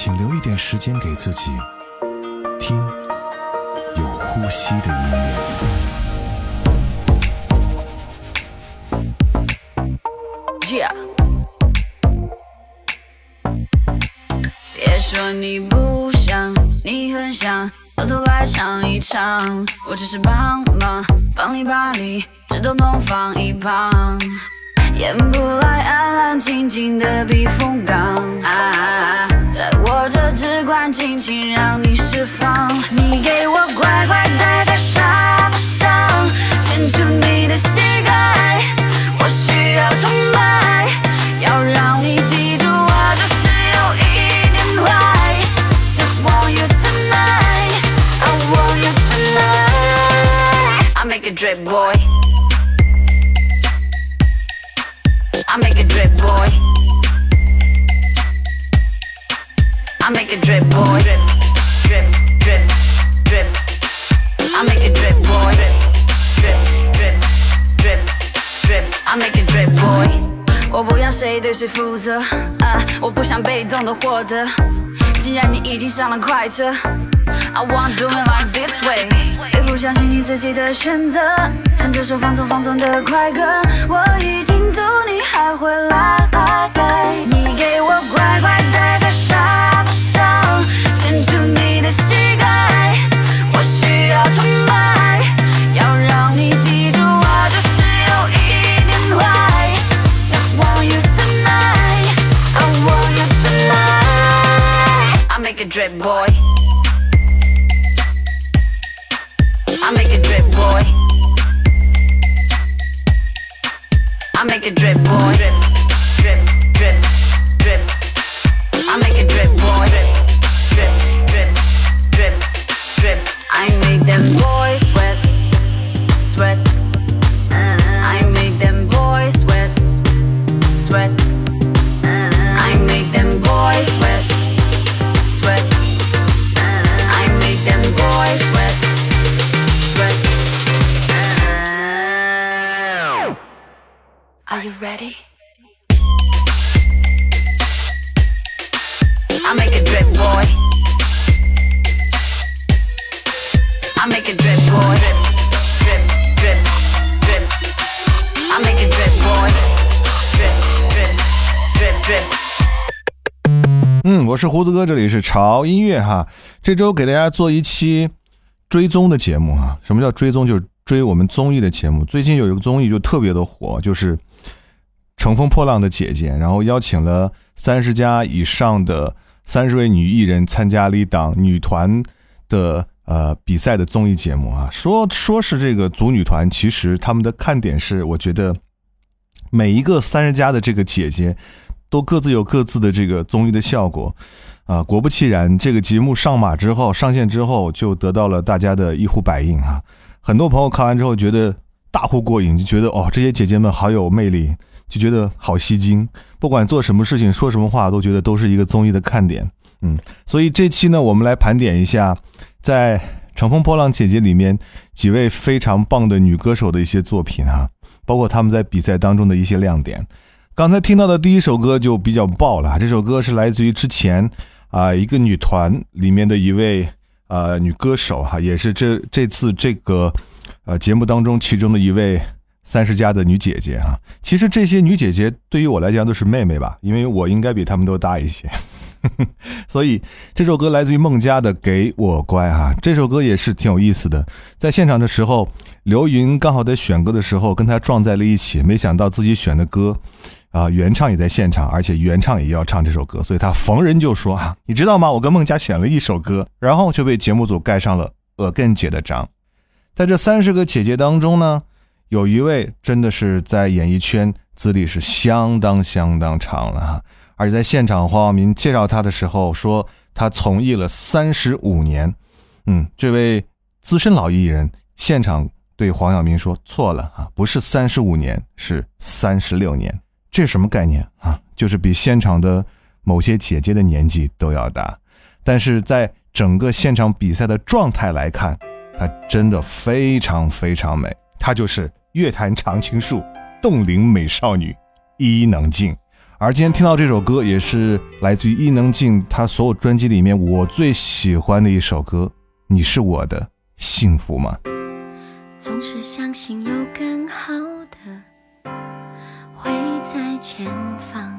请留一点时间给自己，听有呼吸的音乐。Yeah，别说你不想，你很想，偷偷来尝一尝。我只是帮忙，帮你把理智通通放一旁。演不来安安静静的避风港，在我这只管尽情让你释放。你给我乖乖待在沙发上，上了快车，I want do it like this way。别不相信你自己的选择，像这首放松放松的快歌。我已经懂你还会来哥，这里是潮音乐哈。这周给大家做一期追踪的节目哈。什么叫追踪？就是追我们综艺的节目。最近有一个综艺就特别的火，就是《乘风破浪的姐姐》，然后邀请了三十家以上的三十位女艺人参加了一档女团的呃比赛的综艺节目啊。说说是这个组女团，其实他们的看点是，我觉得每一个三十家的这个姐姐。都各自有各自的这个综艺的效果，啊，果不其然，这个节目上马之后上线之后，就得到了大家的一呼百应啊！很多朋友看完之后觉得大呼过瘾，就觉得哦，这些姐姐们好有魅力，就觉得好吸睛，不管做什么事情说什么话，都觉得都是一个综艺的看点。嗯，所以这期呢，我们来盘点一下在《乘风破浪姐姐》里面几位非常棒的女歌手的一些作品哈，包括她们在比赛当中的一些亮点。刚才听到的第一首歌就比较爆了，这首歌是来自于之前啊一个女团里面的一位呃女歌手哈，也是这这次这个呃节目当中其中的一位三十加的女姐姐哈。其实这些女姐姐对于我来讲都是妹妹吧，因为我应该比她们都大一些，所以这首歌来自于孟佳的《给我乖》哈。这首歌也是挺有意思的，在现场的时候，刘云刚好在选歌的时候跟她撞在了一起，没想到自己选的歌。啊，原唱也在现场，而且原唱也要唱这首歌，所以他逢人就说啊，你知道吗？我跟孟佳选了一首歌，然后就被节目组盖上了耳根姐的章。在这三十个姐姐当中呢，有一位真的是在演艺圈资历是相当相当长了哈。而且在现场，黄晓明介绍他的时候说，他从艺了三十五年。嗯，这位资深老艺人现场对黄晓明说：“错了啊，不是三十五年，是三十六年。这什么概念啊？就是比现场的某些姐姐的年纪都要大。但是在整个现场比赛的状态来看，她真的非常非常美。她就是乐坛常青树、冻龄美少女伊能静。而今天听到这首歌，也是来自于伊能静她所有专辑里面我最喜欢的一首歌。你是我的幸福吗？总是相信有更好的会在前方，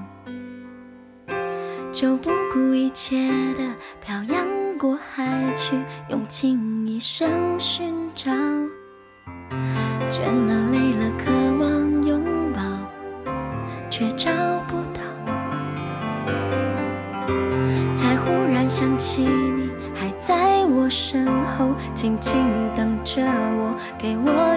就不顾一切的漂洋过海去，用尽一生寻找。倦了累了，渴望拥抱，却找不到。才忽然想起你还在我身后，静静等着我，给我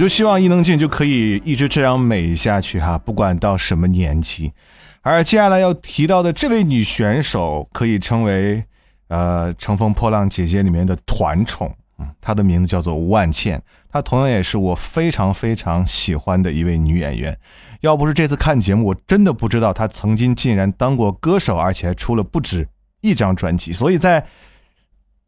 就希望伊能静就可以一直这样美下去哈，不管到什么年纪。而接下来要提到的这位女选手，可以称为呃《乘风破浪姐姐》里面的团宠，嗯，她的名字叫做吴万茜，她同样也是我非常非常喜欢的一位女演员。要不是这次看节目，我真的不知道她曾经竟然当过歌手，而且还出了不止一张专辑。所以在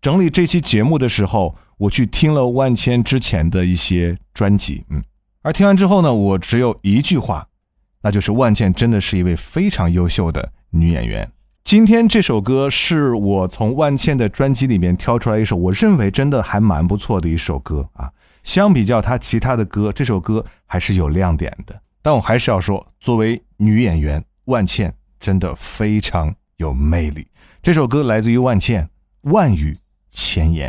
整理这期节目的时候，我去听了万茜之前的一些专辑，嗯，而听完之后呢，我只有一句话，那就是万茜真的是一位非常优秀的女演员。今天这首歌是我从万茜的专辑里面挑出来一首，我认为真的还蛮不错的一首歌啊。相比较她其他的歌，这首歌还是有亮点的。但我还是要说，作为女演员，万茜真的非常有魅力。这首歌来自于万茜，《万语千言》。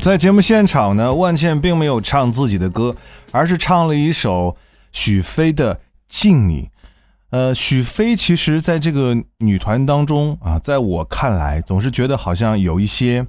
在节目现场呢，万茜并没有唱自己的歌，而是唱了一首许飞的《敬你》。呃，许飞其实在这个女团当中啊，在我看来，总是觉得好像有一些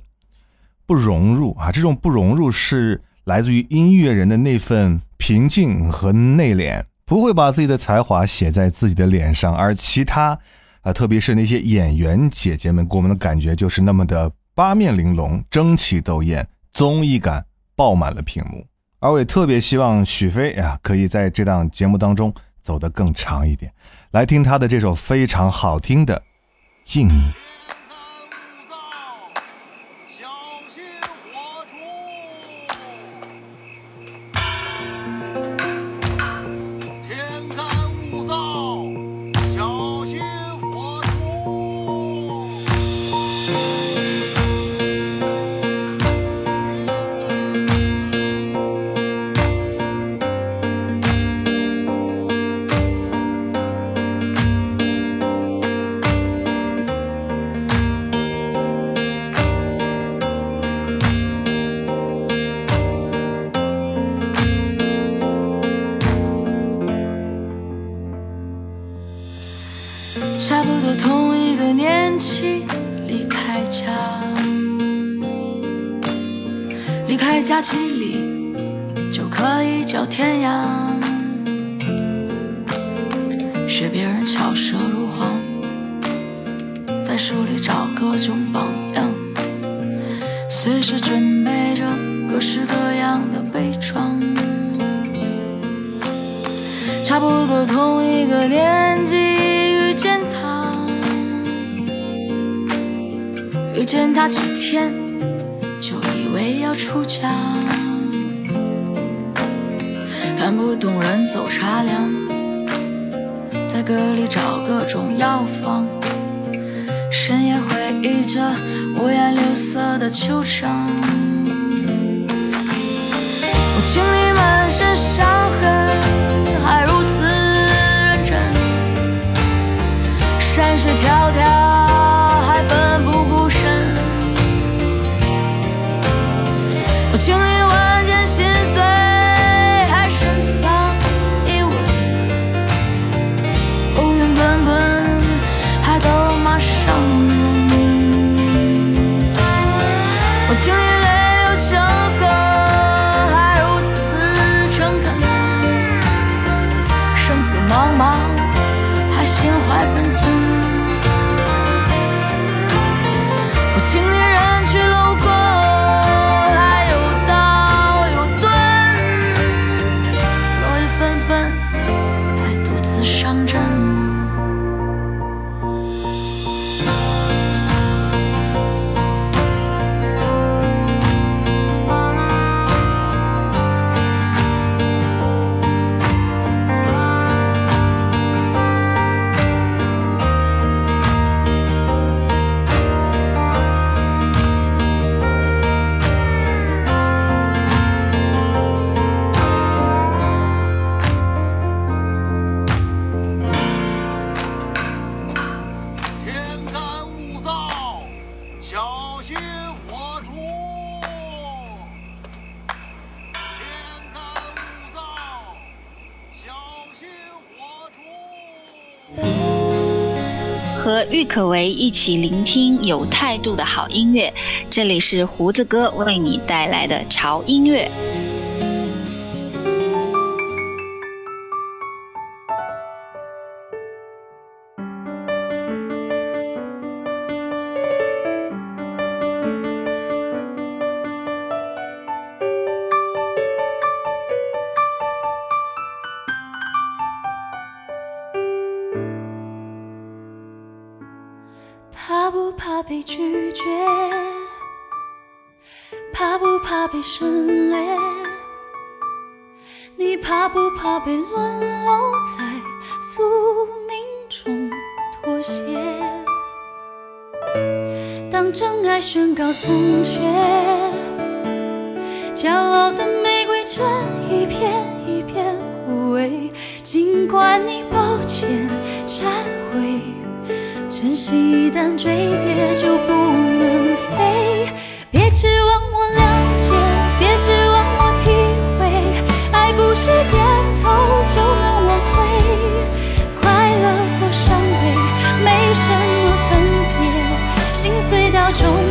不融入啊。这种不融入是来自于音乐人的那份平静和内敛，不会把自己的才华写在自己的脸上。而其他啊，特别是那些演员姐姐们，给我们的感觉就是那么的八面玲珑、争奇斗艳，综艺感爆满了屏幕。而我也特别希望许飞呀，可以在这档节目当中走得更长一点。来听他的这首非常好听的《敬你》。看不懂人走茶凉，在歌里找各种药方，深夜回忆着五颜六色的球场。我清理满身伤痕，还如此认真，山水迢可为一起聆听有态度的好音乐，这里是胡子哥为你带来的潮音乐。怕不怕被拒绝？怕不怕被省略？你怕不怕被沦落在宿命中妥协？当真爱宣告从缺，骄傲的玫瑰正一片一片枯萎。尽管你抱歉。珍惜一旦坠跌就不能飞，别指望我谅解，别指望我体会，爱不是点头就能挽回，快乐或伤悲没什么分别，心碎到终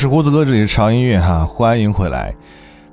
是胡子哥，这里是长音乐哈，欢迎回来。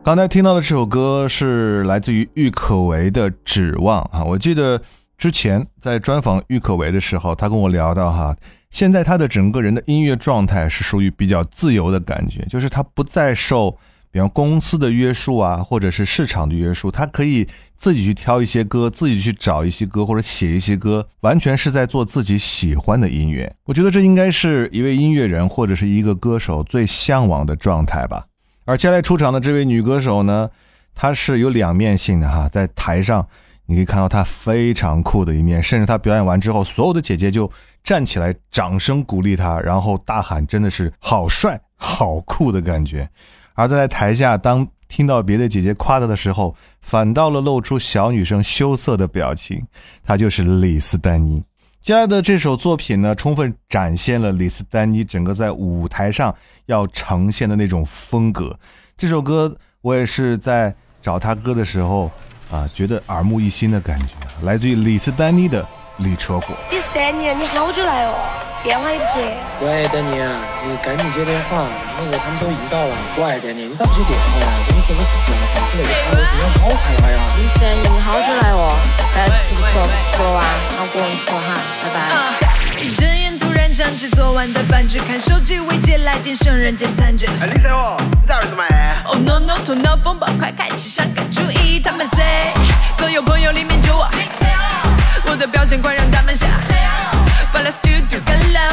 刚才听到的这首歌是来自于郁可唯的《指望》啊。我记得之前在专访郁可唯的时候，他跟我聊到哈，现在他的整个人的音乐状态是属于比较自由的感觉，就是他不再受比方公司的约束啊，或者是市场的约束，他可以自己去挑一些歌，自己去找一些歌或者写一些歌，完全是在做自己喜欢的音乐。我觉得这应该是一位音乐人或者是一个歌手最向往的状态吧。而接下来出场的这位女歌手呢，她是有两面性的哈，在台上你可以看到她非常酷的一面，甚至她表演完之后，所有的姐姐就站起来掌声鼓励她，然后大喊真的是好帅、好酷的感觉。而在台下，当听到别的姐姐夸她的时候，反倒了露出小女生羞涩的表情。她就是李斯丹妮。接下来的这首作品呢，充分展现了李斯丹妮整个在舞台上要呈现的那种风格。这首歌我也是在找她歌的时候啊，觉得耳目一新的感觉，来自于李斯丹妮的《李车祸》。李斯丹妮，你好久来哦，电话也不接。喂，丹妮，你赶紧接电话，那个他们都已经到了。喂，丹尼，你咋不接电话呀？跟你说个事啊，上次那个卡为什么要跑开呀？李斯丹妮，你好久来哦，该吃不吃不吃了哇，好过你吃哈，拜拜。一睁眼突然想起昨晚的饭局，看手机未接来电，剩人间残卷。哎，李三哦，你咋儿子嘛？Oh no no，头脑风暴，快开启伤感主意。他们 say，所有朋友里面就我，我的表现快让他们想。把 Let's do do 干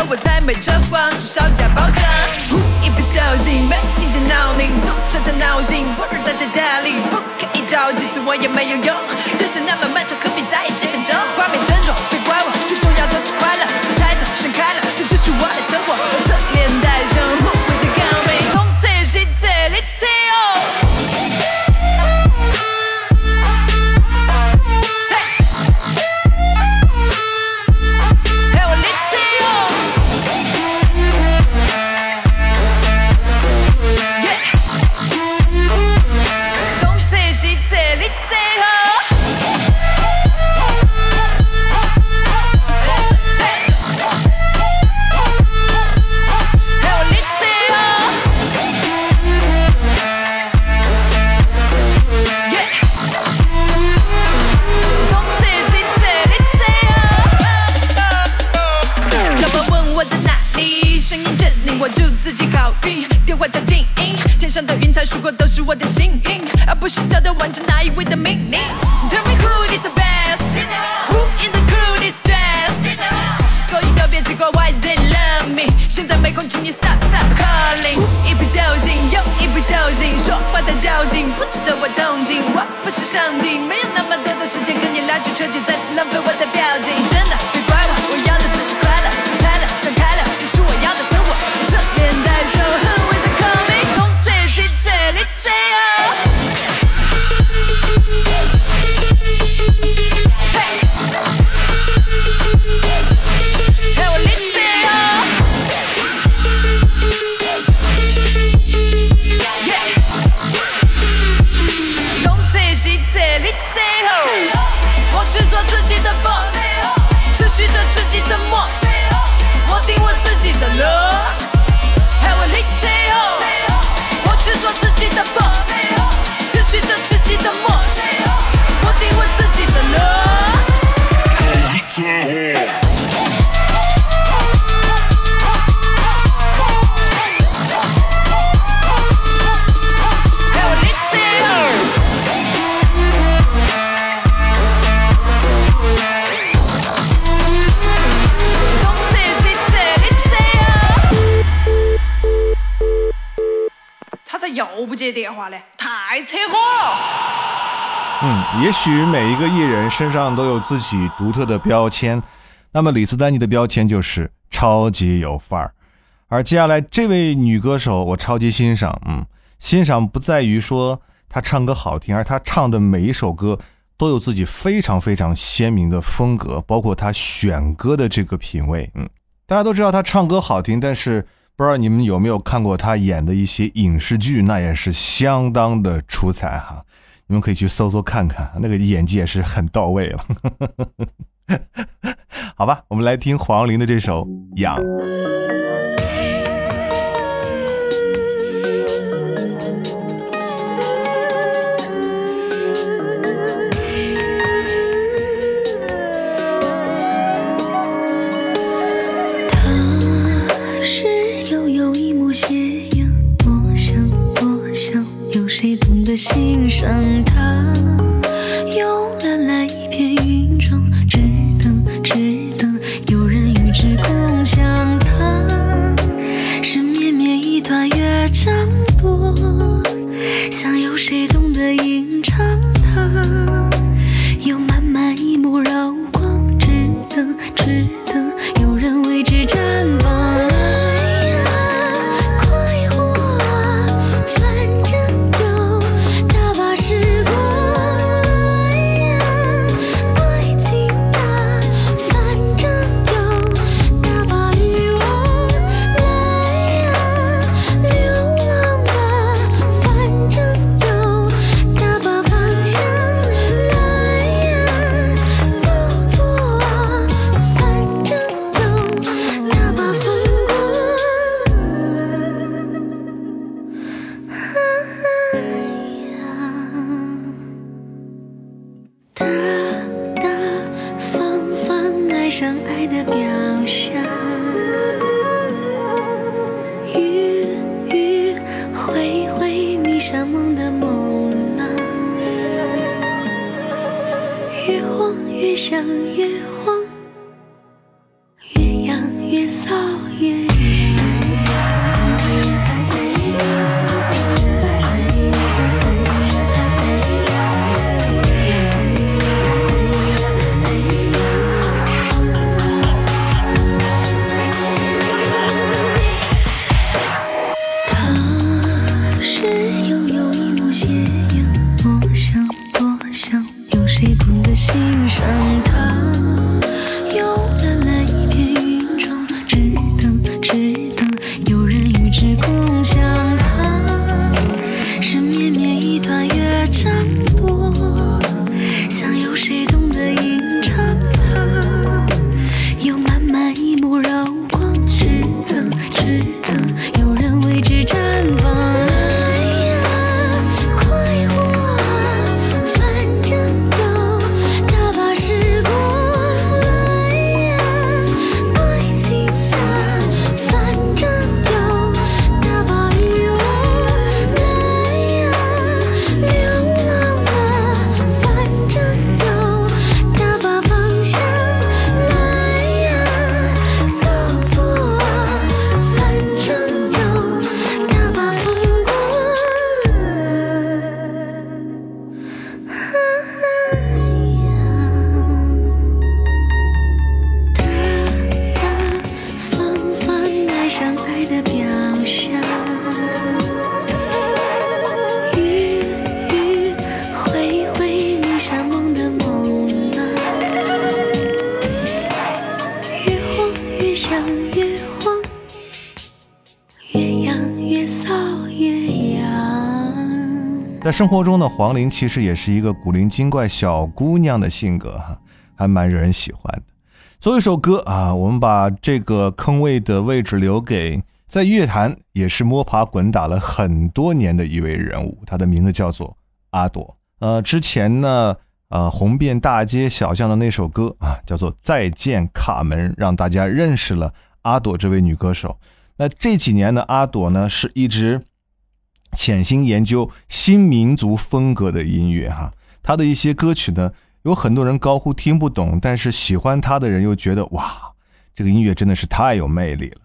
我才没扯谎，至少加保障。呼一不小心被听见闹铃，堵着他闹心，不如待在家里，不可以着急，催我也没有用。人生那么慢而不是照单完接电话嘞太扯火。嗯也许每一个艺人身上都有自己独特的标签那么李斯丹妮的标签就是超级有范儿。而接下来这位女歌手我超级欣赏嗯欣赏不在于说她唱歌好听而她唱的每一首歌都有自己非常非常鲜明的风格包括她选歌的这个品位嗯。大家都知道她唱歌好听但是不知道你们有没有看过他演的一些影视剧，那也是相当的出彩哈。你们可以去搜搜看看，那个演技也是很到位了。好吧，我们来听黄龄的这首《痒》。心上踏张？在生活中呢，黄龄其实也是一个古灵精怪小姑娘的性格哈，还蛮惹人喜欢的。作为一首歌啊，我们把这个坑位的位置留给在乐坛也是摸爬滚打了很多年的一位人物，他的名字叫做阿朵。呃，之前呢，呃，红遍大街小巷的那首歌啊，叫做《再见卡门》，让大家认识了阿朵这位女歌手。那这几年呢，阿朵呢是一直。潜心研究新民族风格的音乐哈，他的一些歌曲呢。有很多人高呼听不懂，但是喜欢他的人又觉得哇，这个音乐真的是太有魅力了。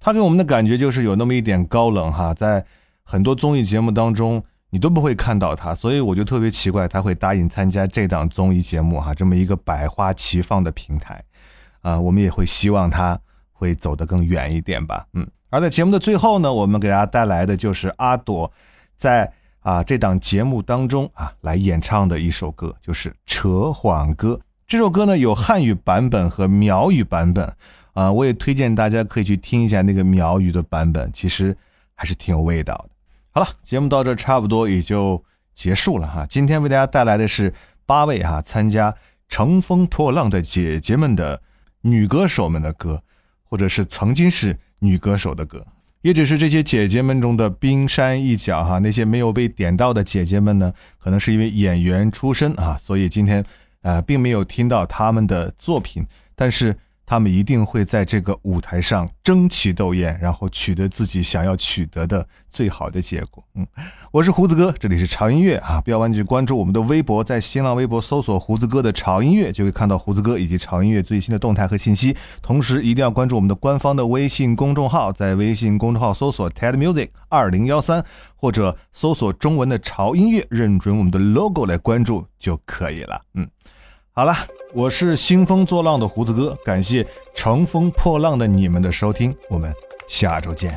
他给我们的感觉就是有那么一点高冷哈，在很多综艺节目当中你都不会看到他，所以我就特别奇怪他会答应参加这档综艺节目哈，这么一个百花齐放的平台啊，我们也会希望他会走得更远一点吧。嗯，而在节目的最后呢，我们给大家带来的就是阿朵在。啊，这档节目当中啊，来演唱的一首歌就是《扯谎歌》。这首歌呢有汉语版本和苗语版本，啊，我也推荐大家可以去听一下那个苗语的版本，其实还是挺有味道的。好了，节目到这差不多也就结束了哈。今天为大家带来的是八位哈参加《乘风破浪的姐姐们》的女歌手们的歌，或者是曾经是女歌手的歌。也只是这些姐姐们中的冰山一角哈，那些没有被点到的姐姐们呢，可能是因为演员出身啊，所以今天，呃，并没有听到他们的作品，但是。他们一定会在这个舞台上争奇斗艳，然后取得自己想要取得的最好的结果。嗯，我是胡子哥，这里是潮音乐啊，不要忘记关注我们的微博，在新浪微博搜索“胡子哥的潮音乐”，就会看到胡子哥以及潮音乐最新的动态和信息。同时，一定要关注我们的官方的微信公众号，在微信公众号搜索 “TED Music 二零幺三”或者搜索中文的“潮音乐”，认准我们的 logo 来关注就可以了。嗯。好了，我是兴风作浪的胡子哥，感谢乘风破浪的你们的收听，我们下周见。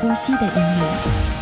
呼吸的音乐。